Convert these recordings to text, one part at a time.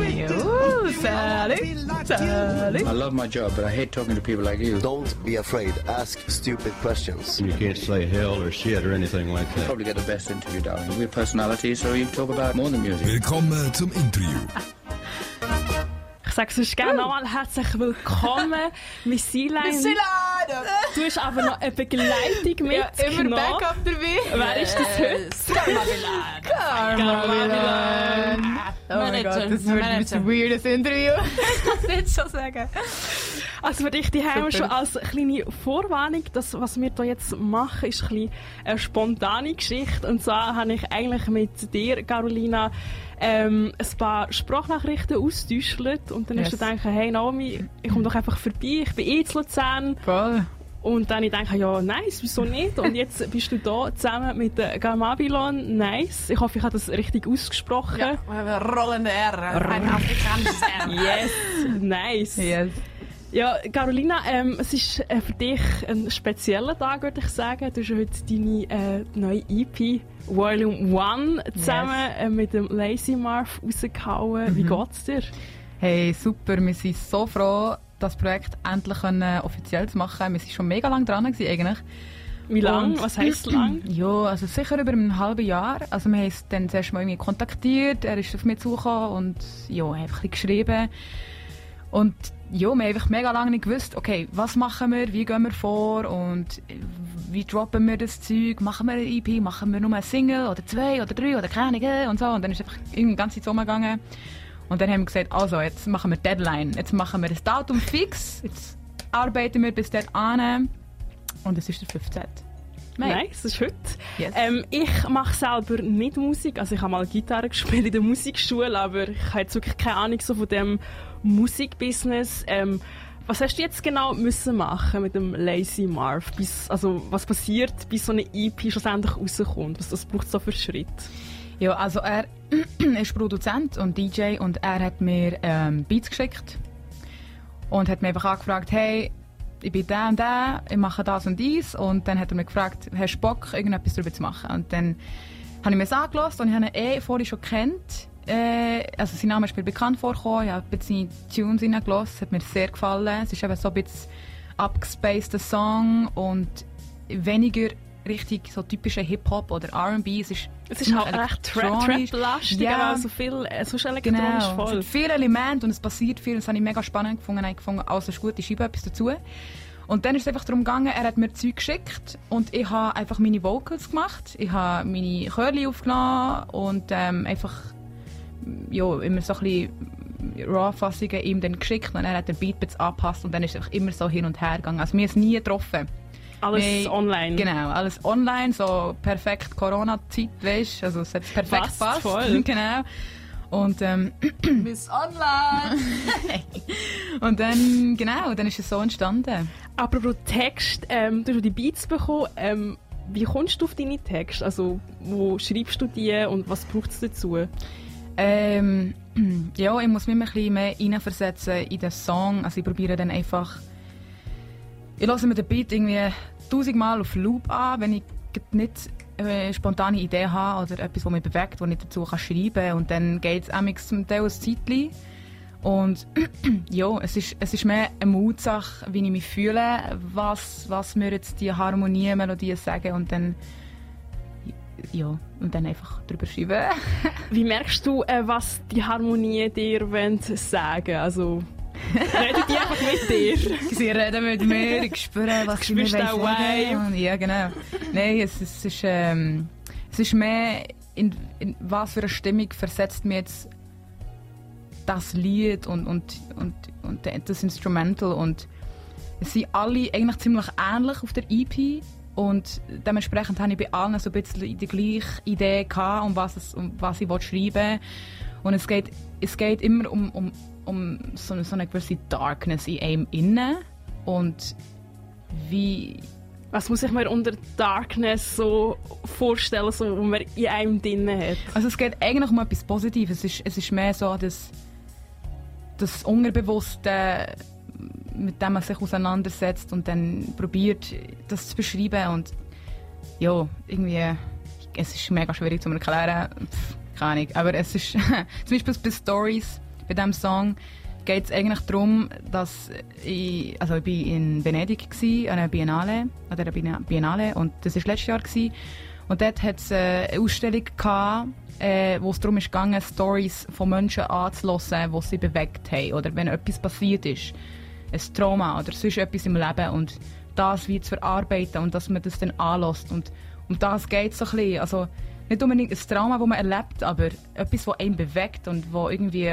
Ooh, Sally. Sally. I love my job, but I hate talking to people like you. Don't be afraid. Ask stupid questions. You can't say hell or shit or anything like that. Probably get the best interview, darling. We're personalities, so you talk about more than music. Willkommen zum Interview. Ich sage sonst gerne nochmal herzlich willkommen, Miss Sealine. Du hast aber noch eine Begleitung mit. Ja, immer Backup dabei. Wer ist das heute? Carmavilan. Oh mein Gott, das wird ein bisschen weirdes Interview. ich kann es nicht so sagen. Also für dich die haben schon als kleine Vorwarnung, das, was wir hier jetzt machen, ist ein bisschen eine spontane Geschichte. Und zwar habe ich eigentlich mit dir, Carolina, ähm, ein paar Sprachnachrichten ausgetäuscht. Und dann hast du Yes. gedacht, hey Naomi, ich komme doch einfach vorbei, ich bin eh zu Luzern. Voll. Und dann ich denke ja, nice, wieso nicht? Und jetzt bist du da zusammen mit der Garmabilon, nice. Ich hoffe, ich habe das richtig ausgesprochen. Ja, rollende R. Ein afrikanisches R. Yes, nice. Yes. Ja, Carolina, ähm, es ist äh, für dich ein spezieller Tag, würde ich sagen. Du hast heute deine äh, neue EP Volume 1 zusammen äh, mit dem Lazy Marv rausgehauen. Wie geht's dir? Hey, super. Wir sind so froh, das Projekt endlich können, offiziell zu machen. Wir sind schon mega lange dran gewesen, eigentlich. Wie lang? Und- Was heisst lang? Ja, also sicher über ein halbes Jahr. Also wir haben es dann zuerst mal irgendwie kontaktiert, er ist auf mich zugekommen und ja, einfach ein geschrieben. Und ja, wir haben einfach mega lange nicht gewusst, okay, was machen wir, wie gehen wir vor und wie droppen wir das Zeug, machen wir eine EP, machen wir nur eine Single oder zwei oder drei oder keine Ahnung und so. Und dann ist einfach irgendwie die ganze Zeit umgegangen. Und dann haben wir gesagt, also jetzt machen wir Deadline, jetzt machen wir das Datum fix, jetzt arbeiten wir bis dort an und es ist der 15. Mai. Nice, das ist heute. Yes. Ähm, ich mache selber nicht Musik. Also ich habe mal Gitarre gespielt in der Musikschule, aber ich habe jetzt wirklich keine Ahnung so von dem Musikbusiness. Ähm, was hast du jetzt genau müssen machen mit dem Lazy Marv? Bis, also was passiert, bis so eine EP schlussendlich rauskommt? Was das braucht so für Schritt? Ja, also er ist Produzent und DJ und er hat mir ähm, Beats geschickt und hat mir einfach angefragt, hey, ich bin der und der, ich mache das und dies und dann hat er mich gefragt, hast du Bock, irgendetwas darüber zu machen? Und dann habe ich mir das angelassen und ich habe ihn eh vorher schon kennt. Äh, also sein Name ist mir bekannt vorgekommen, ich habe ein bisschen Tunes reingelassen, es hat mir sehr gefallen. Es ist eben so ein bisschen abgespaceder Song und weniger richtig so typischer Hip-Hop oder R&B. Es ist, Es ist halt recht Trap- elektronisch. Trap-lastig, Ja. aber so viel, äh, so elektronisch Genau, es voll. hat viele Elemente und es passiert viel. Das habe ich mega spannend gefunden. Ich gefunden, also ist gut, ich schreibe etwas dazu. Und dann ist es einfach darum gegangen, er hat mir Zeug geschickt und ich habe einfach meine Vocals gemacht. Ich habe meine Chörli aufgenommen und ähm, einfach ja, immer so ein bisschen Raw-Fassungen ihm dann geschickt und er hat den Beat angepasst und dann ist es einfach immer so hin und her gegangen. Also mir ist nie getroffen. Alles Wir- online. Genau, alles online, so perfekt Corona-Zeit, weißt du, also es hat perfekt Passt passt. voll. genau. Und, ähm, Miss Online! und dann, genau, dann ist es so entstanden. Apropos Text, ähm, du hast die Beats bekommen. Ähm, wie kommst du auf deine Texte? Also, wo schreibst du die und was braucht es dazu? Ähm, ja, ich muss mich ein bisschen mehr reinversetzen in den Song. Also ich probiere dann einfach... Ich lasse mir den Beat irgendwie tausendmal auf Loop an, wenn ich nicht eine spontane Idee habe oder etwas, das mich bewegt, das ich dazu kann schreiben kann. Und dann geht es zum Teil ein Zeitchen. Und ja, es ist, es ist mehr eine Mutsache, wie ich mich fühle, was, was mir jetzt die Harmonie, Melodien sagen und dann ja, und dann einfach drüber schreiben. Wie merkst du, äh, was die Harmonie dir wollen sagen Also, reden die einfach mit dir? Sie reden mit mir, ich spüre, was sie mir sagen. Ja, genau. Nein, es, es, ist, ähm, es ist mehr, in, in was für eine Stimmung versetzt mir jetzt das Lied und, und, und, und das Instrumental. Und es sind alle eigentlich ziemlich ähnlich auf der EP. Und dementsprechend habe ich bei allen so ein bisschen die gleiche Idee gehabt, um was, es, um was ich schreiben will. Und es geht, es geht immer um, um, um so, eine- so eine gewisse Darkness in einem innen. Und wie, Was muss ich mir unter Darkness so vorstellen, so, wo man in einem drin hat? Also es geht eigentlich um etwas Positives. Es ist, es ist mehr so das, das Unterbewusste, mit dem man sich auseinandersetzt und dann probiert, das zu beschreiben. Und ja, irgendwie, es ist mega schwierig zu erklären. Pff, keine Ahnung. Aber es ist zum Beispiel bei Stories Bei diesem Song geht es eigentlich darum, dass ich, also ich bin in Venedig gsi, an einer Biennale, an der Biennale und das war letztes Jahr gsi. und dort hat es äh, eine Ausstellung gehabt, äh, wo es darum ging, Stories von Menschen anzuhören, die sie bewegt haben oder wenn etwas passiert ist, ein Trauma oder sonst etwas im Leben und das wie zu verarbeiten und dass man das dann anlässt und um das geht es so ein bisschen. Also nicht unbedingt ein Trauma, das man erlebt, aber etwas, das einen bewegt und das irgendwie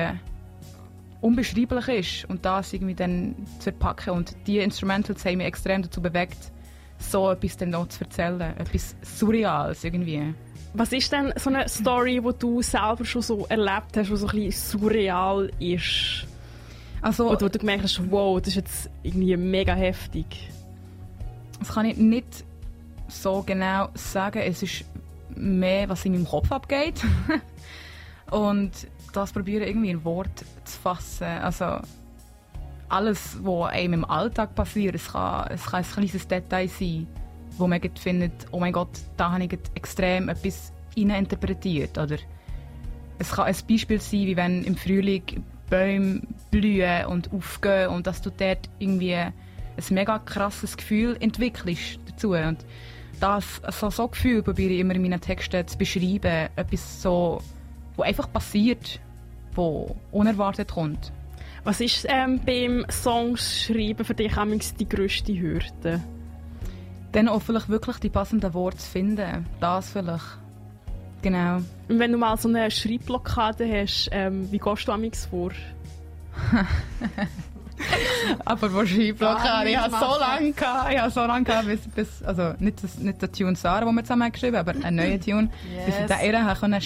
unbeschreiblich ist und das irgendwie dann zu verpacken und die Instrumentals haben mich extrem dazu bewegt, so etwas dann noch zu erzählen, etwas Surreales irgendwie. Was ist denn so eine Story, die du selber schon so erlebt hast, die so ein bisschen surreal ist? Also, Oder wo du gemerkt hast, wow, das ist jetzt irgendwie mega heftig. Das kann ich nicht so genau sagen. Es ist mehr, was in meinem Kopf abgeht. Und das probiere ich irgendwie in Wort zu fassen. Also alles, was einem im Alltag passiert, es kann, es kann ein kleines Detail sein, wo man findet, oh mein Gott, da habe ich extrem etwas interpretiert. Oder es kann ein Beispiel sein, wie wenn im Frühling Bäume blühen und aufgehen und dass du dort irgendwie ein mega krasses Gefühl entwickelst dazu. Und das, so, so Gefühl probiere ich immer in meinen Texten zu beschreiben. Etwas so, wo einfach passiert, wo unerwartet kommt. Was ist ähm, beim Songschreiben für dich amigs die grösste Hürde? Dann auch vielleicht wirklich die passenden Worte zu finden. Das vielleicht. Genau. Und wenn du mal so eine Schreibblockade hast, ähm, wie gehst du amigs vor? Aber wahrscheinlich Ah, ich habe nicht so lange gehabt, ich habe so lange gehabt, bis, bis also nicht, das, nicht der Tune Sarah, den wir zusammen geschrieben haben, aber einen neuen Tune, bis ich Yes. den ihr habe können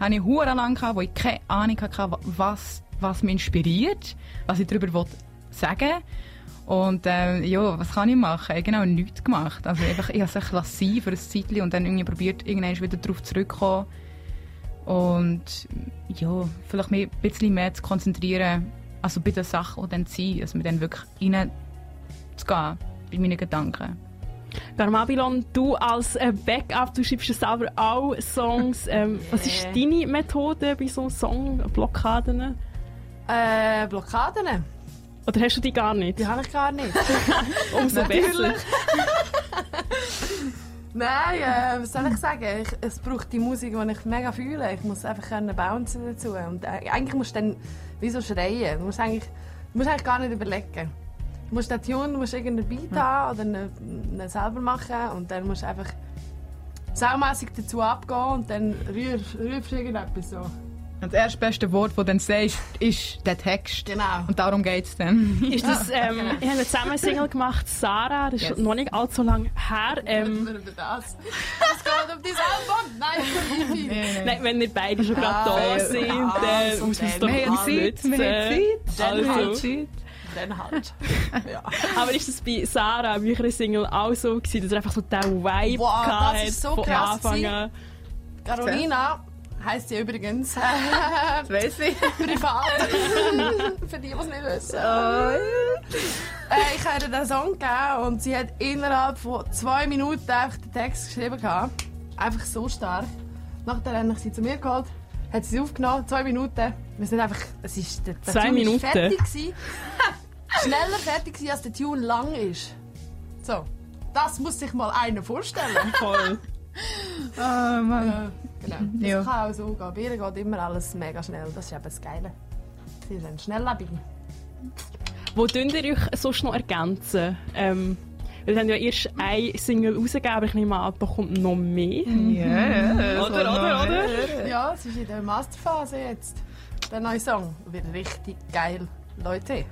habe ich hure lang gehabt, wo ich keine Ahnung hatte, was, was mich inspiriert, was ich darüber will sagen und ähm, ja, was kann ich machen? Ich habe genau nichts gemacht. Also einfach, ich habe es lassen für ein Zeitchen und dann irgendwie probiert, irgendwann wieder darauf zurückzukommen. Und ja, vielleicht mich ein bisschen mehr zu konzentrieren, also bei den Sachen, die dann sind, also mit dann wirklich rein zu gehen, bei meinen Gedanken. Der Mabilon, du als äh, Backup, du schreibst ja selber auch Songs. Ähm, was ist deine Methode bei so Songblockaden? Äh, Blockaden? Oder hast du die gar nicht? Die habe ich gar nicht. Umso besser. Nein, äh, was soll ich sagen? Ich, es braucht die Musik, die ich mega fühle. Ich muss einfach können bouncen dazu. Und äh, eigentlich musst du dann wie so schreien. Du musst eigentlich, du musst eigentlich gar nicht überlegen. Du musst den Tune, du musst irgendeinen Beat haben oder einen, einen selber machen und dann musst du einfach saumässig dazu abgehen und dann rührst, rührst du irgendetwas so. Und das erste beste Wort, das du dann sagst, ist der Text. Genau. Und darum geht es dann. Ist das, ähm, ich habe zusammen eine Single gemacht, Sarah, das ist Yes. noch nicht allzu lange her. Ähm, Über das. Das geht um dein Album? Nein, die nein, wenn wir beide schon gerade Ah, da ja. sind, Ah, dann so muss man es doch Wir haben Zeit, wir haben Zeit. Also. Zeit. Dann halt. Ja. Aber ist das bei Sarah, bei ihrer Single, auch so gewesen, dass er einfach so den Vibe Wow, das gehabt ist so von krass Anfang gewesen. an? Carolina heisst sie übrigens Das weiss ich. privat. Für die, die es nicht wissen. Äh, ich habe ihr den Song gegeben und sie hat innerhalb von zwei Minuten einfach den Text geschrieben. Gehabt. Einfach so stark. Nachher habe ich sie zu mir geholt, hat sie aufgenommen, zwei Minuten. Wir sind einfach, es ist, der, der Zwei Tune ist Minuten? fertig gewesen. Schneller fertig gewesen, als der Tune lang ist. So, das muss sich mal einer vorstellen. Voll. Oh, Mann. Ja, genau. Das Ja. kann auch so gehen. Bei ihr geht immer alles mega schnell. Das ist eben das Geile. Sie ein Schnelllebig. Wo könnt ihr euch sonst noch ergänzen? Ähm, weil wir haben ja erst eine Single rausgegeben, aber ich nehme an, da kommt noch mehr. Ja, Oder, oder, oder? Ja, es ist in der Masterphase jetzt. Der neue Song wird richtig geil. Leute,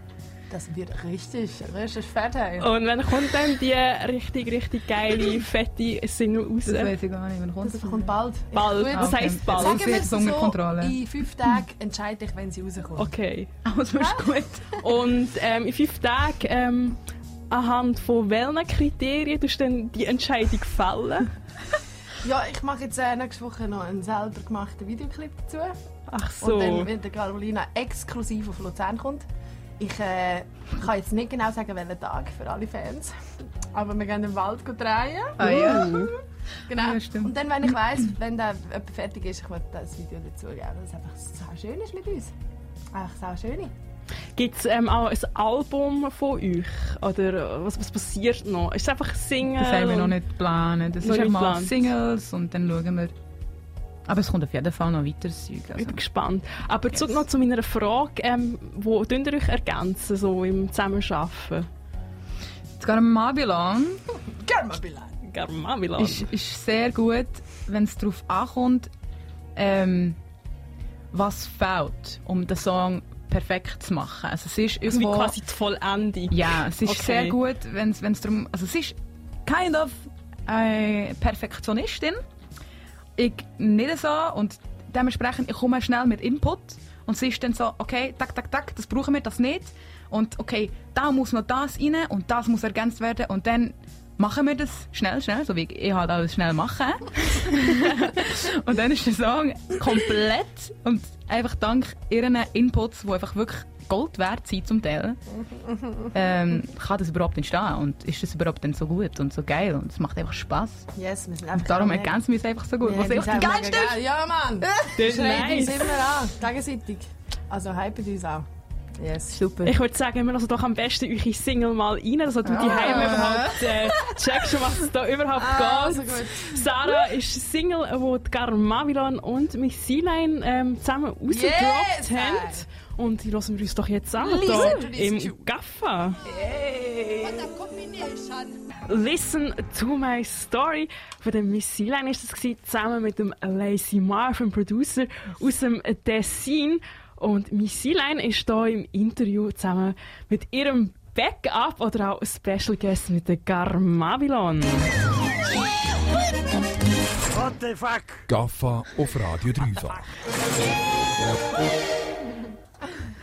das wird richtig, richtig fett. Hey. Und wann kommt dann die richtig, richtig geile, fette Single raus? Das weiß ich gar nicht, wann kommt Das das? kommt bald. Bald. Ich Was Okay. heisst bald? Sagen Sagen wir unter so, Kontrolle. in fünf Tagen entscheide ich, wenn sie rauskommt. Okay. Also ist gut. Und ähm, in fünf Tagen, ähm, anhand von welchen Kriterien tust du dann die Entscheidung fällen? Ja, ich mache jetzt äh, nächste Woche noch einen selber gemachten Videoclip dazu. Ach so. Und dann, wenn der Carolina exklusiv auf Luzern kommt. Ich äh, kann jetzt nicht genau sagen, welchen Tag für alle Fans. Aber wir gehen im Wald drehen. Ah ja. Genau. Ja, stimmt. und dann, wenn ich weiss, wenn der jemand fertig ist, ich werde das Video dazu geben, dass es einfach so schön ist mit uns. Ach, sau schön. Gibt es ähm, auch ein Album von euch? Oder was, was passiert noch? Ist es einfach Singen? Das haben wir noch nicht geplant. Das ist einmal geplant. Singles und dann schauen wir. Aber es kommt auf jeden Fall noch weiteres Zeug. Ich Also. bin gespannt. Aber zurück Yes. noch zu meiner Frage, ähm, wo tun ihr euch ergänzen, so im Zusammenarbeiten? Das Garmabilon Garmavilan. ist, ist sehr gut, wenn es darauf ankommt, ähm, was fehlt, um den Song perfekt zu machen. Also es ist Also wie irgendwo... quasi die Vollendung. Ja, es ist Okay. sehr gut, wenn es darum... Also es ist kind of eine Perfektionistin. Ich nicht so und dementsprechend ich komme schnell mit Input und sie ist dann so, okay, tak, tak, tak, das brauchen wir, das nicht. Und okay, da muss noch das rein und das muss ergänzt werden und dann machen wir das schnell, schnell, so wie ich halt alles schnell mache. und dann ist der Song komplett und einfach dank ihren Inputs, die einfach wirklich Gold wert sind zum Teil, ähm, kann das überhaupt entstehen und ist das überhaupt dann so gut und so geil und es macht einfach Spaß. Yes, wir sind Und einfach darum mega- ergänzen wir es einfach so gut. Ja, was wir einfach die geilste ist. geil. Ja, Mann! Das Schreit uns nice. immer an, gegenseitig. Also hypen uns auch. Yes. Super. Ich würde sagen, wir lassen doch am besten eure Single mal rein, dass du die Heim überhaupt äh, checkst, was es da überhaupt Ah, geht. so gut. Sarah ist eine Single, die die Garmavilon und Miss Sealine ähm, zusammen rausgedroppt Yes! haben. Und die hören wir uns doch jetzt an, hier im Gaffa. Hey. Listen to my story von der Missy Lane ist das gewesen, zusammen mit dem Lazy Marv, dem Producer aus dem Tessin. Und Missy Lane ist hier im Interview zusammen mit ihrem Backup oder auch Special Guest mit der Garmabilon. What the fuck? Gaffa auf Radio 3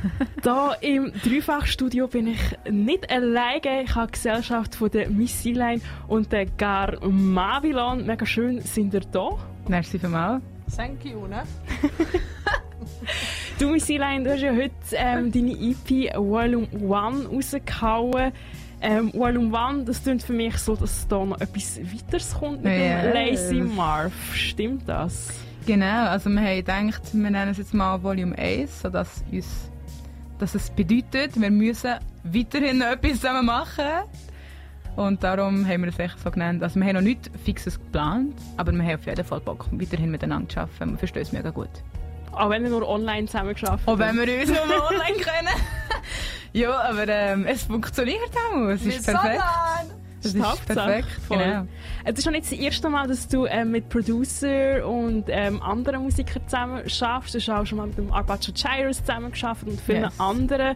da im Dreifachstudio bin ich nicht alleine. Ich habe Gesellschaft von der Missy Line und der Gar Mavilon. Mega schön, sind ihr da. Merci vielmals. Thank you, ne? du, Missy Line, du hast ja heute ähm, deine EP Volume 1 rausgehauen. Ähm, Volume 1, das klingt für mich so, dass da noch etwas weiteres kommt mit yeah. dem Lazy Marv. Stimmt das? Genau, also wir haben gedacht, wir nennen es jetzt mal Volume 1, sodass uns dass es bedeutet, wir müssen weiterhin etwas zusammen machen. Und darum haben wir es echt so genannt. Also wir haben noch nichts Fixes geplant, aber wir haben auf jeden Fall Bock, weiterhin miteinander zu arbeiten. Wir verstehen es mega gut. Auch wenn wir nur online zusammen geschafft Auch wenn wir uns nur online können. ja, aber ähm, es funktioniert auch. Es ist perfekt. sondern- Es die ist perfekt, Voll. genau. Es ist schon nicht das erste Mal, dass du ähm, mit Producer und ähm, anderen Musikern zusammen schaffst. Du hast auch schon mal mit dem Arpacho Chires zusammen geschafft und vielen Yes. anderen.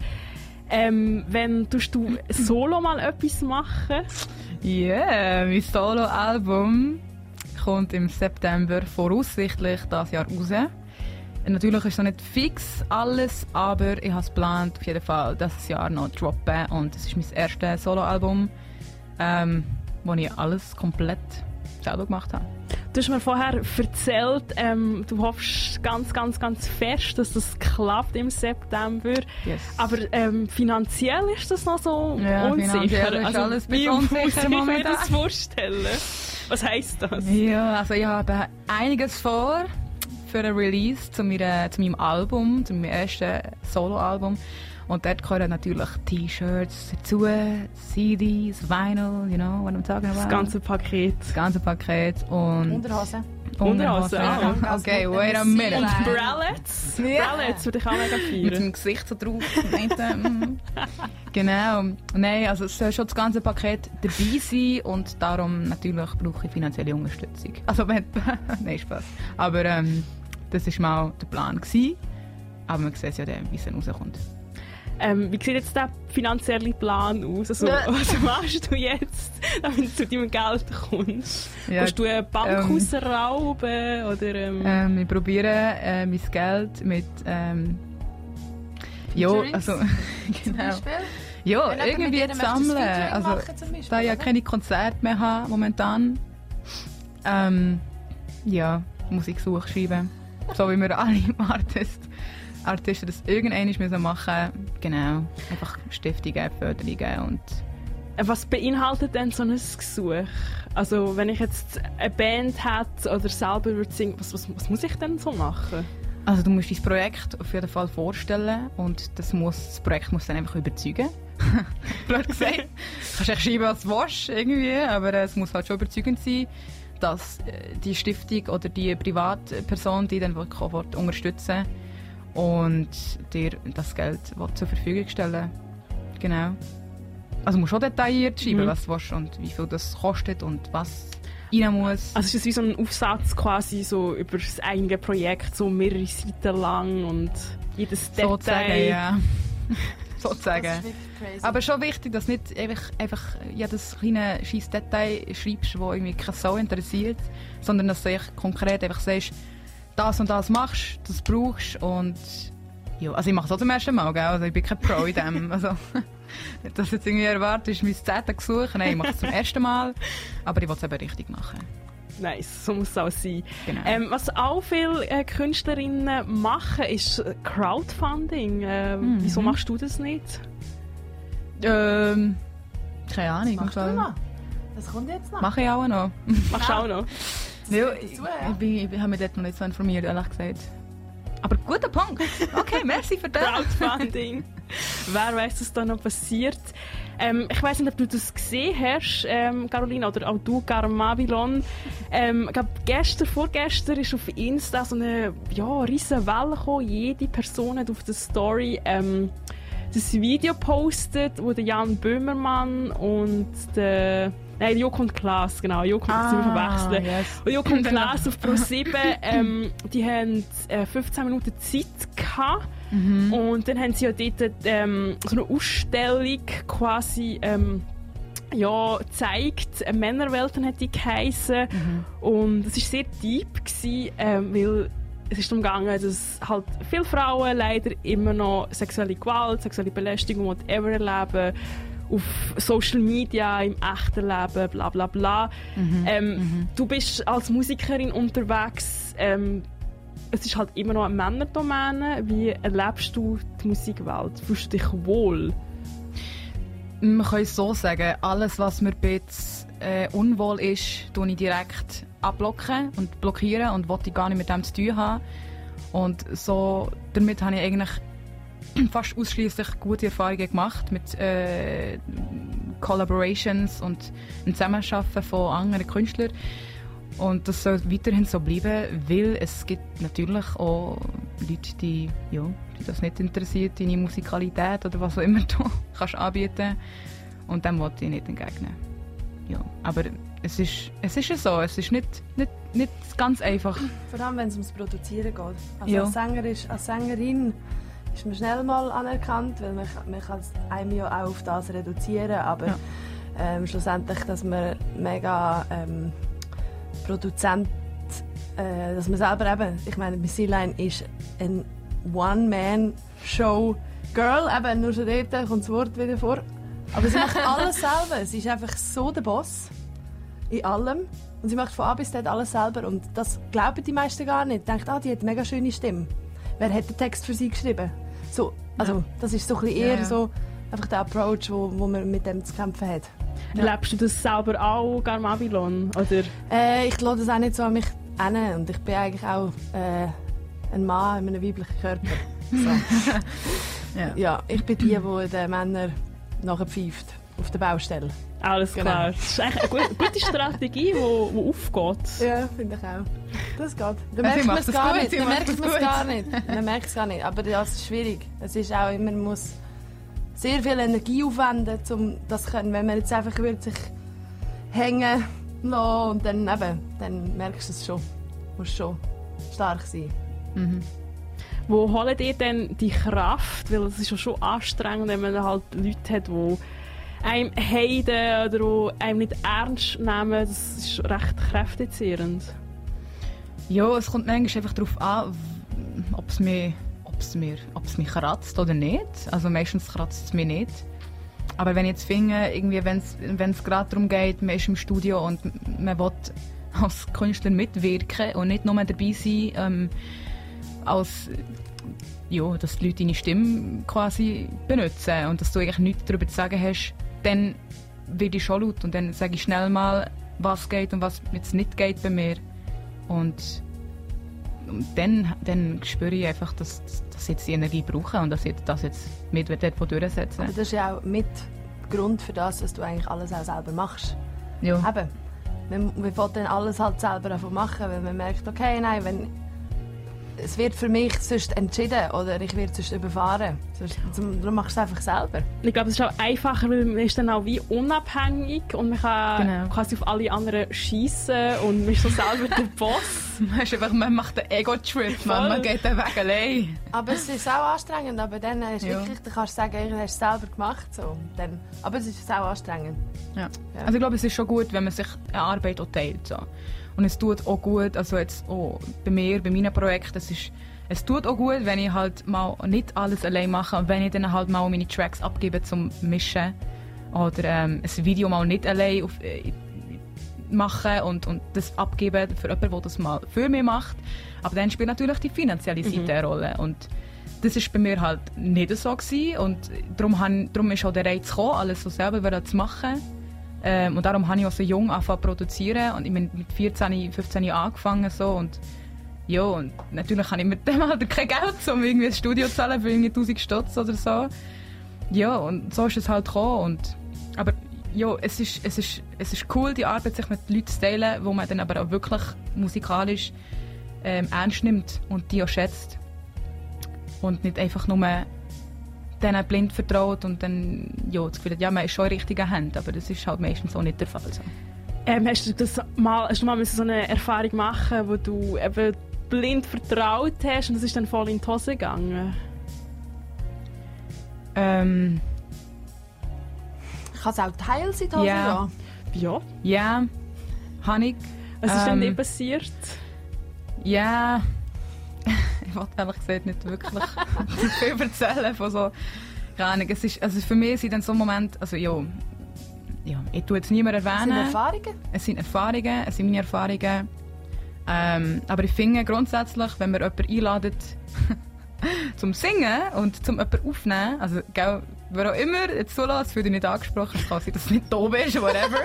Ähm, wenn tust du solo mal etwas machen? Ja, mein Solo-Album kommt im September voraussichtlich das Jahr raus. Natürlich ist noch nicht fix alles, aber ich habe es geplant, auf jeden Fall dieses Jahr noch zu droppen. Und es ist mein erstes Solo-Album, ähm, wo ich alles komplett selber gemacht habe. Du hast mir vorher erzählt, ähm, du hoffst ganz, ganz, ganz fest, dass das klappt im September. Yes. Aber ähm, finanziell ist das noch so Ja, unsicher. ist alles ein wie bisschen muss unsicher ich mir das vorstellen? Was heisst das? Ja, also ich habe einiges vor für ein Release zu, meiner, zu meinem Album, zu meinem ersten Solo-Album. Und dort gehören natürlich T-Shirts dazu, CDs, Vinyl, you know what I'm talking about. Das ganze Paket. Das ganze Paket und Unterhose. Unterhose, ah. Okay, wait a minute. Und. Bralets. Ja. Bralets würde ich auch mega Mit feiern. dem Gesicht so drauf. genau. Nein, also es soll schon das ganze Paket dabei sein und darum natürlich brauche ich finanzielle Unterstützung. Also wenn... Nein, Spaß. Aber ähm, das war mal der Plan. Gewesen. Aber man sieht ja dann, wie es dann rauskommt. Ähm, wie sieht jetzt der finanzielle Plan aus? Also, Ja. was machst du jetzt, damit du zu deinem Geld kommst? Ja, Kannst du eine Bank ähm, ausrauben? Oder, ähm, Ähm, ich probiere äh, mein Geld mit... Ähm, ja, also... genau. Beispiel. Ja, Wenn irgendwie ein sammeln. Also, machen da ich ja keine Konzerte mehr habe momentan, ähm, ja, Musik suchen, schreiben. So wie wir alle Artist, Artisten das irgendwann müssen machen Genau. Einfach Stiftungen, Förderungen und Was beinhaltet denn so ein Gesuch? Also, wenn ich jetzt eine Band hätte oder selber würde singen, was, was, was muss ich denn so machen? Also du musst dein Projekt auf jeden Fall vorstellen und das, muss, das Projekt muss dann einfach überzeugen. Blöd gesagt. Du kannst echt schreiben, was du willst, irgendwie, aber es muss halt schon überzeugend sein, dass äh, die Stiftung oder die Privatperson, die dann wirklich auch will, unterstützen und dir das Geld zur Verfügung stellen Genau. Also du musst schon detailliert schreiben, Mhm. was du willst und wie viel das kostet und was rein muss. Also ist das wie so ein Aufsatz quasi so über das eigene Projekt, so mehrere Seiten lang und jedes Detail. sozusagen, ja. Sozusagen. Aber schon wichtig, dass du nicht einfach, einfach jedes kleine scheiß Detail schreibst, das irgendwie keine Sau interessiert, sondern dass du echt konkret einfach sagst, das und das machst, das brauchst und ja, also ich mache es auch zum ersten Mal, gell? also ich bin kein Pro in dem. Also, nicht, dass du jetzt irgendwie erwartest, mein zehnte Gesuch, nein, ich mache es zum ersten Mal, aber ich will es eben richtig machen. Nice, so muss es auch sein. Genau. Ähm, was auch viele äh, Künstlerinnen machen, ist Crowdfunding. Äh, Mhm. Wieso machst du das nicht? ähm, keine Ahnung. im Machst du noch? Das kommt jetzt noch. Mache ich auch noch. Machst du Ja. auch noch? Ja, ich, ich, bin- ich habe mich dort noch nicht so informiert, ehrlich gesagt. Aber guter Punkt. Okay, merci für das. Crowdfunding. Wer weiß, was da noch passiert. Ähm, ich weiß nicht, ob du das gesehen hast, ähm, Carolina, oder auch du, Garmabilon. Ähm, ich glaube, gestern, vorgestern ist auf Insta so eine ja, riesen Welle gekommen. Jede Person hat auf der Story ähm, das Video postet, wo der Jan Böhmermann und der Nein, Joko und Klaas, genau. Joko und Klaas verwechseln. yes. Und Joko und Klaas auf Pro7, ähm, die haben äh, 15 Minuten Zeit gehabt. Und dann haben sie ja dort ähm, so eine Ausstellung quasi ähm, ja, gezeigt. Äh, Männerwelten hat die geheissen. Und es war sehr deep, gewesen, ähm, weil es ist darum gegangen, dass halt viele Frauen leider immer noch sexuelle Gewalt, sexuelle Belästigung, whatever erleben auf Social Media, im echten Leben, bla bla bla. Ähm, Du bist als Musikerin unterwegs. Ähm, es ist halt immer noch eine Männerdomäne. Wie erlebst du die Musikwelt? Fühlst du dich wohl? Man kann es so sagen, alles was mir bisschen äh, unwohl ist, tue ich direkt abblocken und blockieren und ich gar nicht mit dem zu tun haben. Und so, damit habe ich eigentlich fast ausschließlich gute Erfahrungen gemacht mit äh, Collaborations und dem Zusammenarbeiten von anderen Künstlern. Und das soll weiterhin so bleiben, weil es gibt natürlich auch Leute, die, ja, die das nicht interessiert, deine Musikalität oder was auch immer du kannst anbieten Und dem wollte ich nicht entgegnen. Ja, aber es ist, es ist ja so, es ist nicht, nicht, nicht ganz einfach. Vor allem, wenn es ums Produzieren geht. Also Ja. als, Sänger ist, als Sängerin ist man schnell mal anerkannt, weil man, man kann es einem ja auch auf das reduzieren, aber Ja. ähm, schlussendlich, dass man mega ähm, Produzent, äh, dass man selber eben, ich meine, Miss Line ist ein One-Man-Show Girl, eben nur schon dort kommt das Wort wieder vor. Aber sie macht alles selber. Sie ist einfach so der Boss in allem. Und sie macht von A bis Z alles selber. Und das glauben die meisten gar nicht. Denkt, ah, die hat eine mega schöne Stimme. Wer hat den Text für sie geschrieben? So, also, das ist so ein bisschen eher so einfach der Approach, wo, wo man mit dem zu kämpfen hat. Erlebst du das selber auch, Garmabilon? Oder? Äh, ich lasse das auch nicht so an mich hin. Und ich bin eigentlich auch äh, ein Mann in einem weiblichen Körper. So. Ja. ja, ich bin die, die den Männern nachher pfeift. Auf der Baustelle. Alles Genau. klar. Das ist eigentlich eine gute, gute Strategie, die, aufgeht. Ja, finde ich auch. Das geht. Da sie merkt man es das gar nicht. sie Da macht merkt man es gar nicht. Man merkt es gar nicht. Aber das ist schwierig. Es ist auch immer, man muss sehr viel Energie aufwenden, um das zu können. Wenn man jetzt einfach würde sich hängen lassen und dann eben, dann merkst du es schon. Du musst schon stark sein. Wo holen ihr denn die Kraft? Weil es ist ja schon anstrengend, wenn man halt Leute hat, die einem heiden oder einem nicht ernst nehmen. Das ist recht kräftezehrend. Ja, es kommt manchmal einfach darauf an, ob es mir, ob's mich kratzt oder nicht. Also meistens kratzt es mich nicht. Aber wenn ich jetzt finde, wenn es gerade darum geht, man ist im Studio und man will als Künstler mitwirken und nicht nur dabei sein, ähm, als ja, dass die Leute deine Stimme quasi benutzen und dass du eigentlich nichts darüber zu sagen hast, dann werde ich schon laut und dann sage ich schnell mal, was geht und was jetzt nicht geht bei mir. Und und dann, dann spüre ich einfach, dass, dass ich jetzt die Energie brauche und dass ich das jetzt mit dort durchsetzen Aber das ist ja auch mit Grund für das, dass du eigentlich alles auch selber machst. Ja. Eben, man, man will dann alles halt selber davon machen, weil man merkt, okay, nein, wenn es wird für mich sonst entschieden oder ich werde sonst überfahren. Sonst, darum machst du es einfach selber. Ich glaube, es ist auch einfacher, weil man ist dann auch wie unabhängig und man kann Genau. quasi auf alle anderen schießen und man ist so selber der Boss. Man, ist einfach, man macht den Ego-Trip, man, man geht den Weg allein. Aber es ist auch anstrengend, aber dann ist Ja. wirklich, dann kannst du sagen, du hast es selber gemacht. So. Dann, aber es ist auch anstrengend. Ja. Ja. Also ich glaube, es ist schon gut, wenn man sich eine Arbeit auch teilt. So. Und es tut auch gut, also jetzt auch bei mir, bei meinen Projekten, es, ist, es tut auch gut, wenn ich halt mal nicht alles allein mache und wenn ich dann halt mal meine Tracks abgebe zum Mischen oder ähm, ein Video mal nicht allein auf, äh, machen und, und das abgeben für jemanden, der das mal für mich macht. Aber dann spielt natürlich die finanzielle Seite eine Rolle. Und das ist bei mir halt nicht so gewesen. und darum, han, darum ist auch der Reiz gekommen, alles so selber zu machen. Ähm, und darum habe ich auch so jung angefangen zu produzieren und ich bin mit 14, 15 Jahren angefangen so und ja, und natürlich habe ich mit dem Alter kein Geld, um irgendwie ein Studio zu zahlen für irgendwie 1000 Stutz oder so. Ja, und so ist es halt gekommen. Und, aber ja, es ist, es, ist, es ist cool, die Arbeit sich mit Leuten zu teilen, wo man dann aber auch wirklich musikalisch ähm, ernst nimmt und die auch schätzt. Und nicht einfach nur denen blind vertraut und dann ja, das Gefühl hat, ja, man ist schon in richtigen Händen, aber das ist halt meistens auch nicht der Fall. So. Ähm, hast, du das mal, hast du mal müssen so eine Erfahrung machen, wo du eben blind vertraut hast und es ist dann voll in die Hose gegangen? Ähm, Kann es auch Teil sein, oder? Ja. Ja. ja, habe ich. Was ist denn Ähm, dir passiert? Ja, ich wollte ehrlich gesagt nicht wirklich viel erzählen von so, keine Ahnung, es ist, also für mich sind dann so Momente, also ja, ja, ich tue jetzt niemand Das sind erwähnen. Erfahrungen. Es sind Erfahrungen, es sind meine Erfahrungen. Ähm, aber ich finde grundsätzlich, wenn man jemanden einladet zum Singen und zum jemanden aufnehmen, also gell, wer auch immer jetzt zulässt, fühlt dich nicht angesprochen, es kann sein, dass es nicht da bist, whatever.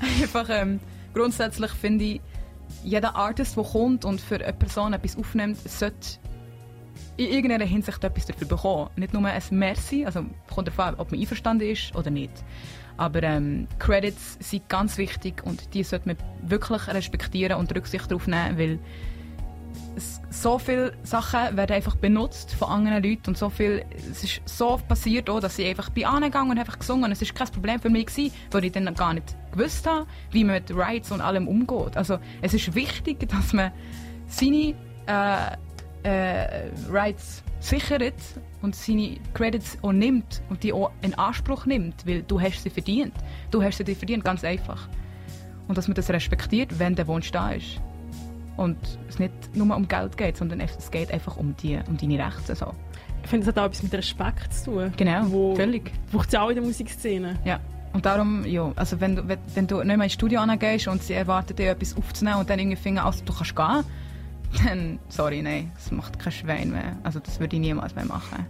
Einfach ähm, grundsätzlich finde ich, jeder Artist, der kommt und für eine Person etwas aufnimmt, sollte in irgendeiner Hinsicht etwas dafür bekommen. Nicht nur ein Merci, also kommt an, ob man einverstanden ist oder nicht. Aber ähm, Credits sind ganz wichtig und die sollte man wirklich respektieren und Rücksicht darauf nehmen, weil so viele Sachen werden einfach benutzt von anderen Leuten und so viel, es ist so oft passiert auch, dass ich einfach bin angegangen und einfach gesungen und es ist kein Problem für mich gewesen, weil ich dann gar nicht gewusst habe, wie man mit Rights und allem umgeht. Also es ist wichtig, dass man seine äh, äh, Rights sichert und seine Credits auch nimmt und die auch in Anspruch nimmt, weil du hast sie verdient. Du hast sie verdient, ganz einfach. Und dass man das respektiert, wenn der Wunsch da ist. Und es nicht nur um Geld geht, sondern es geht einfach um, die, um deine Rechte. So. Ich finde, es hat auch etwas mit Respekt zu tun. Genau, Wo, völlig. Braucht es auch in der Musikszene. Ja. Und darum, ja, also wenn du, wenn, wenn du nicht mehr ins Studio angehst und sie erwarten dir etwas aufzunehmen und dann irgendwie finden, also du kannst gehen, dann, sorry, nein, das macht kein Schwein mehr. Also das würde ich niemals mehr machen.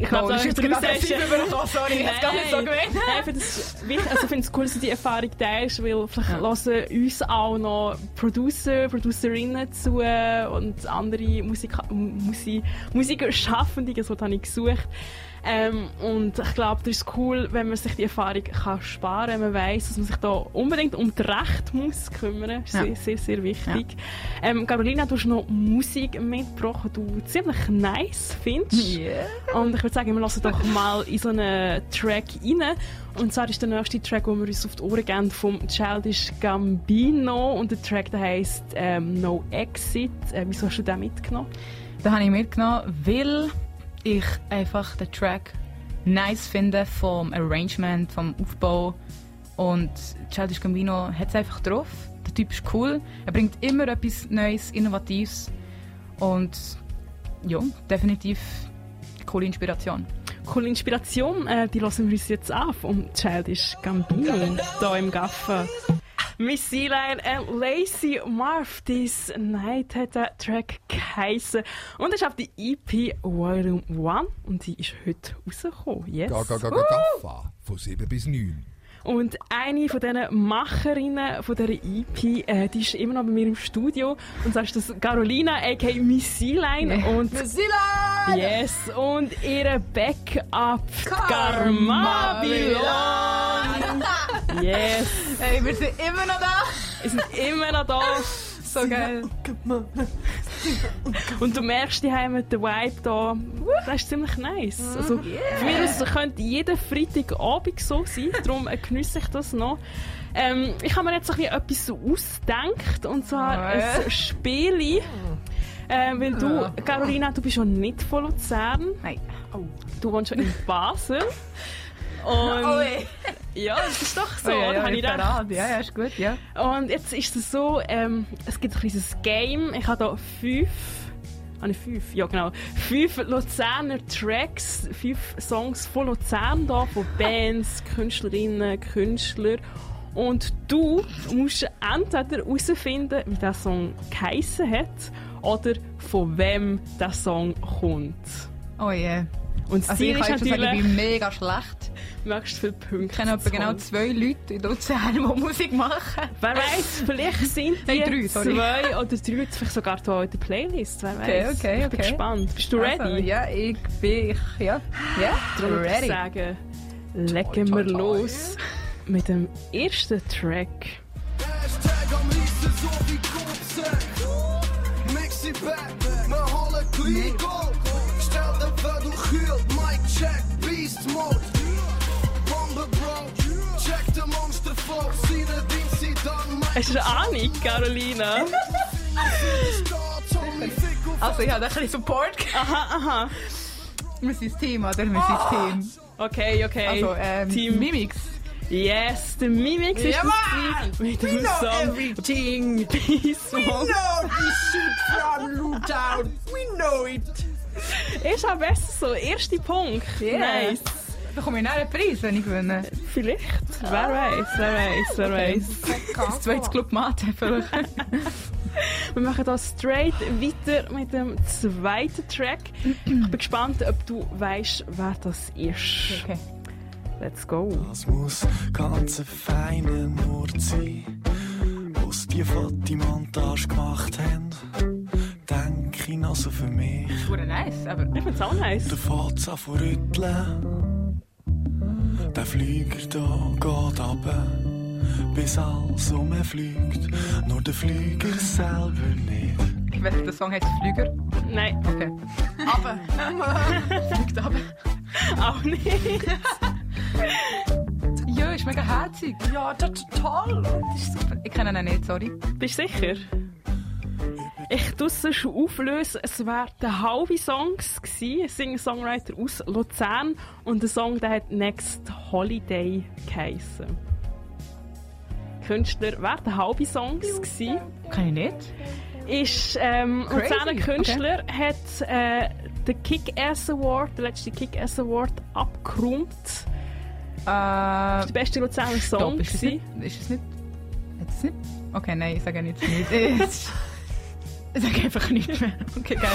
Ich glaube, da das ist jetzt gerade aggressiv übergekommen, sorry, ich hab's gar nicht so gemeint. Nein, ich finde es also es cool, dass du die Erfahrung teilst, weil vielleicht Ja. hören uns auch noch Producer, Producerinnen zu und andere Musika Musi Musikerschaffende, so habe ich gesucht. Ähm, und ich glaube, das ist cool, wenn man sich die Erfahrung kann sparen kann, man weiß, dass man sich da unbedingt um das Recht muss kümmern. Das ist Ja. sehr, sehr, sehr wichtig. Ähm, Carolina, du hast noch Musik mitgebracht, die du ziemlich nice findest. Yeah. Und ich würde sagen, wir lassen doch mal in so einen Track rein. Und zwar ist der nächste Track, den wir uns auf die Ohren geben, vom Childish Gambino. Und der Track der heisst ähm, No Exit. Äh, wieso hast du den mitgenommen? Da habe ich mitgenommen, weil ich einfach den Track nice finde vom Arrangement, vom Aufbau. Und Childish Gambino hat es einfach drauf. Der Typ ist cool. Er bringt immer etwas Neues, Innovatives. Und ja, definitiv eine coole Inspiration. Coole Inspiration, äh, die lassen wir uns jetzt an vom Childish Gambino hier im Gaffa. Miss Sealine und Lacey Marv, This Night hat der Track geheissen. Und ist auf die EP Volume 1 und die ist heute rausgekommen. Yes. Ga, ga, ga, ga, Gaffa. Von 7 bis 9. Und eine von diesen Macherinnen von dieser EP, äh, die ist immer noch bei mir im Studio. Und zwar ist das Carolina, a.k.a. Miss Sealine. Yeah. Und Sila! Yes, und ihre Backup Karmabilon. Yes, Hey, wir sind immer noch da. wir sind immer noch da. So geil. Und du merkst, die haben mit der Vibe da, das ist ziemlich nice. Also, Von mir aus könnte jeder Freitagabend so sein, darum geniesse ich das noch. Ähm, ich habe mir jetzt ein bisschen etwas ausgedacht, und zwar Ja. ein Spiel. Äh, weil du, Carolina, du bist schon nicht von Luzern. Nein. Du wohnst schon in Basel. Und ja, das ist doch so, Oh, ja, oder? ja, Habe ich verrate. ja, ja, ist gut, ja. Und jetzt ist es so, ähm, es gibt ein kleines Game. Ich habe hier fünf, habe ich fünf? Ja genau, fünf Luzerner Tracks, fünf Songs von Luzern da, von Bands, Künstlerinnen, Künstler. Und du musst entweder herausfinden, wie der Song geheissen hat oder von wem der Song kommt. Oh je. Und das Also Ziel ich ist kann jetzt schon sagen, ich natürlich, bin mega schlecht. möglichst viele Punkte Ich kenne etwa genau zwei Leute in Luzern, die Musik machen. Wer weiß, vielleicht sind die Nein, drei, sorry. zwei oder drei Leute vielleicht sogar hier in der Playlist. Wer Okay, weiß. okay, ich bin okay. gespannt. Bist du ready? Also, ja, ich bin, ich, ja, ja, Darum würde ich ready. sagen, legen wir los mit dem ersten Track. Hashtag am liebsten so wie Kopfsack. Mixi back, wir holen clean Beast Mode. Bombe Bro, check den Monster vor, seine Dienst sie dann Hast du eine Carolina? Also ich habe ein bisschen Support. Aha, aha. Wir sind das Team, oder? Wir sind das Team. Okay, okay. Also, ähm, Team. Mimix. Yes, der Mimix ist Ja, das Mann! gewesen mit dem know Song everything. Peace Mode. know this shit from Lutown. We know it. Ist auch besser so. Erster Punkt. Yeah. Nice. Bekomme ich einen Preis, wenn ich gewinne? Vielleicht. Wer weiß, wer weiß, wer weiß. Das zweite Club Mate vielleicht. Wir machen hier straight weiter mit dem zweiten Track. Ich bin gespannt, ob du weißt, wer das ist. Okay. Let's go. Das muss ganz ein feiner Mord sein, was die Fotomontage gemacht haben. Denk ich noch so für mich. Wurde nice, aber Ich find's auch nice. Der fährt's an von rütteln. Der Flieger da geht runter, bis alles umfliegt. Nur der Flieger selber nicht. ich weiß, der Song heißt Flüger. Nein, Okay. Aber. Fliegt aber. auch nicht. Ja, ist mega herzig. Ja, das ist toll. Das ist super. Ich kenne ihn nicht, sorry. Bist du sicher? Ich tue es schon auflösen. Es wäre der halbe Songs gewesen, ein Singer-Songwriter aus Luzern. Und der Song der hat Next Holiday geheissen. Künstler wäre der halbe Songs gewesen. Kann ich nicht. ist ähm, Crazy, Luzerner Künstler hat äh, den Kick-Ass Award, den letzten Kick-Ass Award abgeräumt. Äh, Das der beste Luzerner Song. Stopp, ist es nicht? Ist es nicht? Hat es nicht? Okay, nein, ich sage jetzt sage einfach nicht mehr. Okay, geil.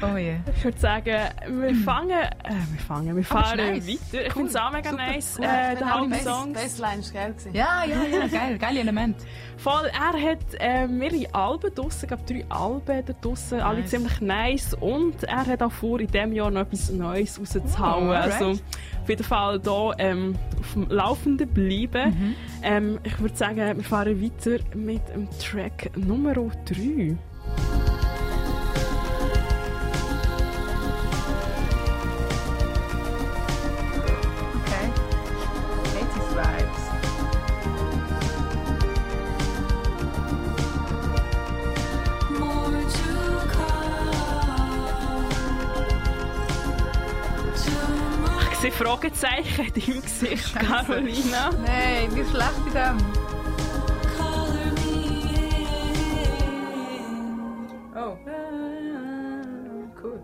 Oh je. Ich würde sagen, wir fangen, äh, wir fangen, wir Aber fahren ist nice. weiter. Ich finde es auch mega Super, nice, cool. äh, der halbe Song. Bassline geil. gewesen. Ja, ja, ja, geil. Geile Element. Voll, er hat äh, mehrere Alben draussen, ich drei Alben da draussen, alle Nice. ziemlich nice. Und er hat auch vor, in diesem Jahr noch etwas Neues rauszuhauen. Oh, also auf jeden Fall hier ähm, auf dem Laufenden bleiben. Mhm. Ähm, ich würde sagen, wir fahren weiter mit dem Track Nummer 3. Fragezeichen in deinem Gesicht, Carolina. Nein, wie schlecht in dem. Oh. Cool.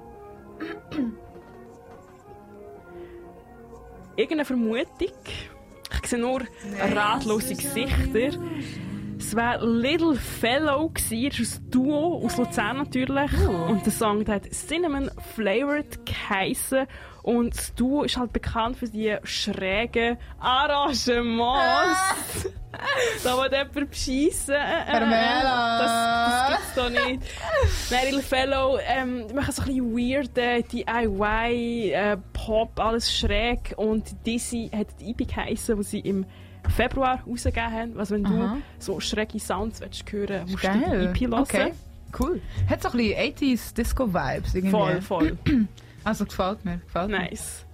Irgendeine Vermutung? Ich sehe nur ratlose Gesichter. Es Das war Little Fellow. Das ist ein Duo aus Luzern natürlich. Und der Song der hat Cinnamon Flavored geheissen. Und das Duo ist halt bekannt für die schrägen Arrangements. da will jemand beschissen. Äh, Carmela. Das, das gibt's doch nicht. Nein, Little Fellow ähm, die machen so ein bisschen weird äh, DIY, äh, Pop, alles schräg. Und Dizzy hat die EP geheissen, die sie im Februar rausgegeben haben. Also wenn Aha. du so schräge Sounds willst hören musst du die EP hören. Okay. Cool. Hat so ein bisschen 80s Disco-Vibes irgendwie. Voll, voll. Also gefällt mir. Gefällt mir. nice.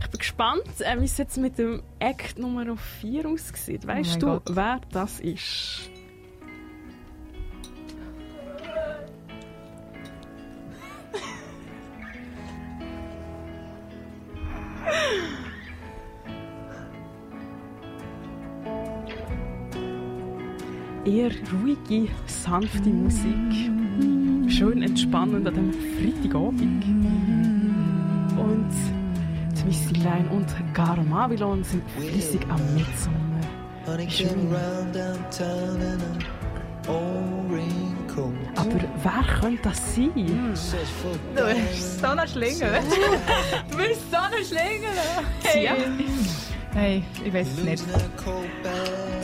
Ich bin gespannt, äh, wie es jetzt mit dem Act Nummer 4 aussieht. Weißt mein du, Gott. wer das ist? Eher ruhige, sanfte Musik. Schön entspannend an diesem Freitagabend. Und die Missy Line und Garo Mavilon sind flüssig am Mitsommer. Aber wer könnte das sein? For Du bist so ein Schlingel. du bist so ein Schlingel. Tja, Hey, ich weiß es nicht.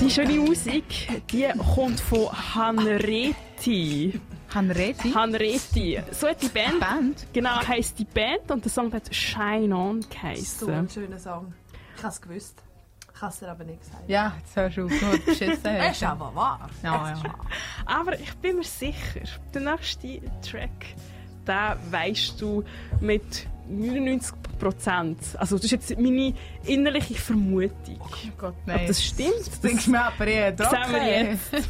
die schöne Musik, die kommt von Hanreti. Hanreti? Hanreti. So hat die Band, Band? genau, heisst die Band und der Song hat Shine On So ein schöner Song. Ich habe es gewusst. Ich habe es dir aber nicht gesagt. Ja, jetzt hörst du auf. Du hast beschissen. Es ist aber wahr. Ja, ja. Aber ich bin mir sicher, der nächste Track, den weisst du mit 99 Prozent. Also das ist jetzt meine innerliche Vermutung. Oh Gott, Ob nein. das stimmt, Das denkst du mir aber eher das sehen wir jetzt.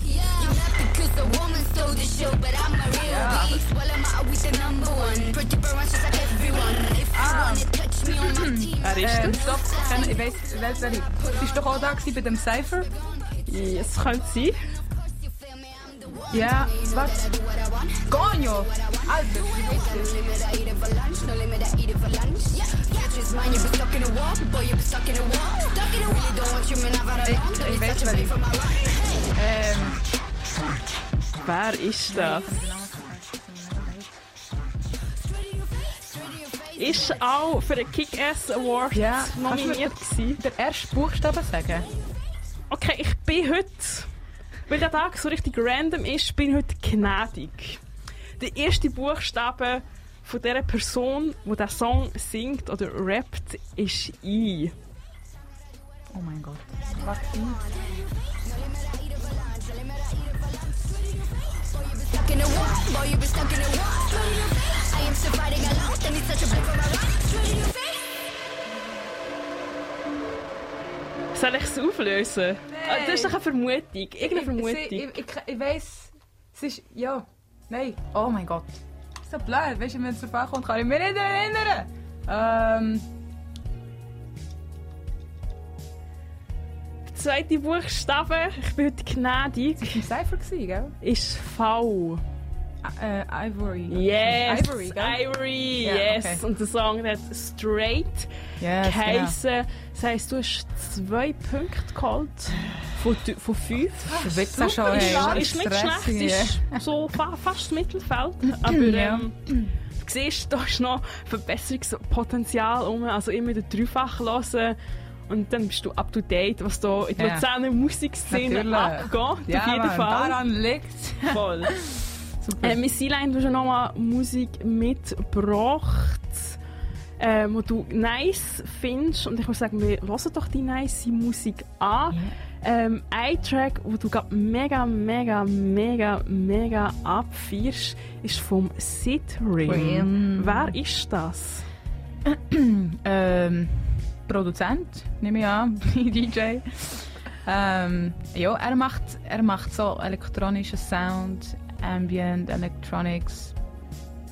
Wer ist Ähm, das? stopp, ich weiss, wer ich. Du bist doch auch da bei dem Cypher? Es könnte sein. Ja, was? Gonyo! Alter, wie ist das? limit I eat it for lunch, no limit I eat it for lunch. Yeah, catch is mine, you be stuck in a wall, boy, you be stuck in a wall. Stuck in a wall, really don't want you, man, I've had a long Ich, my run. Ähm, Wer ist das? Ist auch für den Kick-Ass Award Ja, nominiert der erste Buchstabe sagen? Okay, ich bin heute, weil der Tag so richtig random ist, bin ich heute gnädig. Der erste Buchstabe von der Person, die der Song singt oder rappt, ist I. Oh mein Gott. Was. I. Soll ich es auflösen? Ah, Das ist doch eine Vermutung. Irgendeine Vermutung. Ich, ich, ich, ich weiss, es ist. Ja. Nein. Oh mein Gott. So blöd. Weißt du, wenn es darauf ankommt, kann ich mich nicht erinnern. Ähm. Der zweite Buchstabe, ich bin heute gnädig, Das war im Cypher, gell? ist V. Äh, Ivory. Yes! Ivory, gell? Ivory, Ja, yes! okay. Und der Song hat Straight Yes, genau. geheissen. Das heisst, du hast zwei Punkte geholt von, von fünf. Du willst ja schon, ist, hey, ist nicht stressig, schlecht, ist so fa fast Mittelfeld. Aber Ja. ähm, du siehst, da ist noch Verbesserungspotenzial rum. Also immer wieder dreifach hören. Und dann bist du up to date, was da in der Ja. Luzerner Musikszene Natürlich. abgeht. Ja, auf jeden Fall. daran liegt Voll. Super. Äh, Miss Sealine, du hast nochmal Musik mitgebracht, äh, die du nice findest. Und ich muss sagen, wir hören doch die nice Musik an. Ähm, ein Track, wo du grad mega, mega, mega, mega abfeierst, ist vom Sid Ring. Ring. Wer ist das? ähm, Produzent, nehme ich an, DJ. Ähm, ja, er macht, er macht so elektronischen Sound, Ambient, Electronics.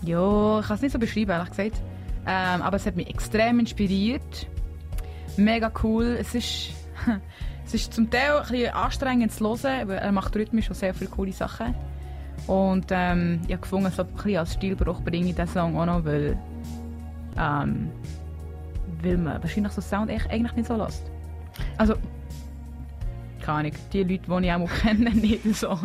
Ja, ich kann es nicht so beschreiben, ehrlich gesagt. Ähm, aber es hat mich extrem inspiriert. Mega cool. Es ist, es ist zum Teil ein bisschen anstrengend zu hören, weil er macht rhythmisch schon sehr viele coole Sachen. Und ähm, ich habe gefunden, so ein bisschen als Stilbruch bringe ich diesen Song auch noch, weil ähm, weil man wahrscheinlich so Sound eigentlich nicht so lässt. Also, keine Ahnung, die Leute, die ich auch kenne, nicht so.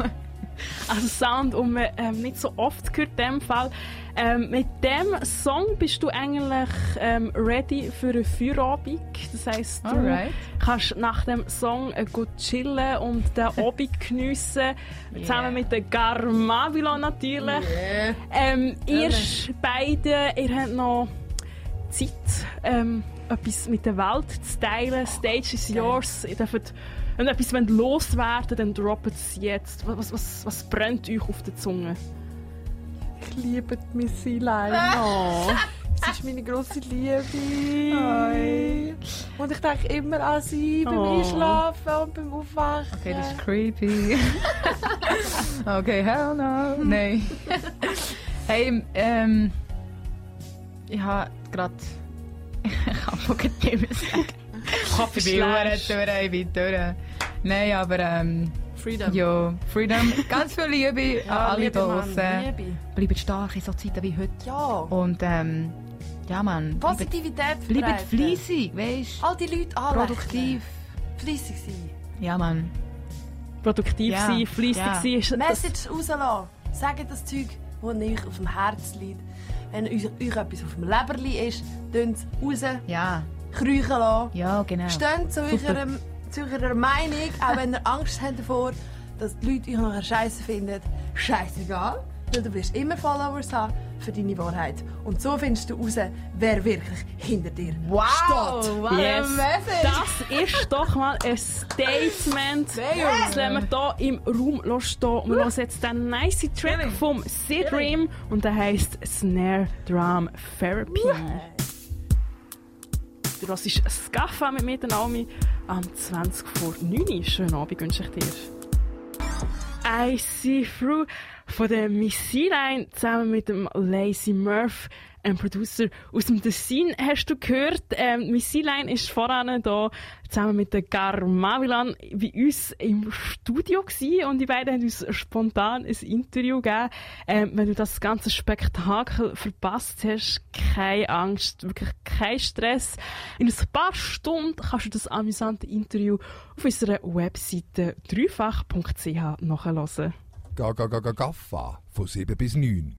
Also Sound, den man ähm, nicht so oft hört in dem Fall. Ähm, mit dem Song bist du eigentlich ähm, ready für eine Feierabend. Das heisst, du Alright. kannst nach dem Song äh, gut chillen und den Abend geniessen. Zusammen mit der Garmavilo natürlich. Ähm, ihr beide, ihr habt noch Zeit, ähm, etwas mit der Welt zu teilen. Stage is yours. Ihr dürft, wenn ihr etwas loswerden dann droppt es jetzt. Was, was, was brennt euch auf der Zunge? Ich liebe die Missy Line. Sie ist meine grosse Liebe. Und ich denke immer an sie beim Oh. Einschlafen und beim Aufwachen. Okay, das ist creepy. okay, hell no. Nein. hey, ähm. Ich habe gerade. Ich kann nicht mehr sagen. Durch, ich bin durch. Nein, aber ähm. Freedom. Ja, Freedom. Ganz viel Liebe an alle. Liebe. Bleibt stark in so Zeiten wie heute. Ja. Und ähm. Ja, Mann. Bleibt, Positivität bleibt verbreiten. fleissig, weißt All die Leute anlächeln. Produktiv. Fleissig sein. Ja, Mann. Produktiv Ja, sein, fleissig ja. sein. Ist das, Message rauslassen. Sagt das Zeug, das euch auf dem Herz liegt. Wenn euch, euch etwas auf dem Leberli ist, tönt es raus, Ja. kriechen lassen. Ja, genau. Steht zu Super. eurer, eurer Meinung, auch wenn ihr Angst habt davor, dass die Leute euch nachher scheiße finden. Scheißegal, weil du wirst immer Followers haben für deine Wahrheit. Und so findest du raus, wer wirklich hinter dir steht. what Yes. das ist doch mal ein Statement. Das lassen wir hier im Raum stehen. Wir hören jetzt den nice Track vom C-Dream und der heisst Snare Drum Therapy. Du hörst Skaffa mit mir, Naomi, am 20 vor 9 Uhr. Schönen Abend wünsche ich dir. I See Through von der Missy Line zusammen mit dem Lazy Murph, ein Producer aus dem Tessin, hast du gehört. Ähm, Missy Line ist voran da zusammen mit der Gar Mavilan bei uns im Studio gewesen und die beiden haben uns spontan ein Interview gegeben. Ähm, wenn du das ganze Spektakel verpasst hast, keine Angst, wirklich kein Stress. In ein paar Stunden kannst du das amüsante Interview auf unserer Webseite dreifach.ch nachhören. Ga, ga, ga, ga, Gaffa von 7 bis 9.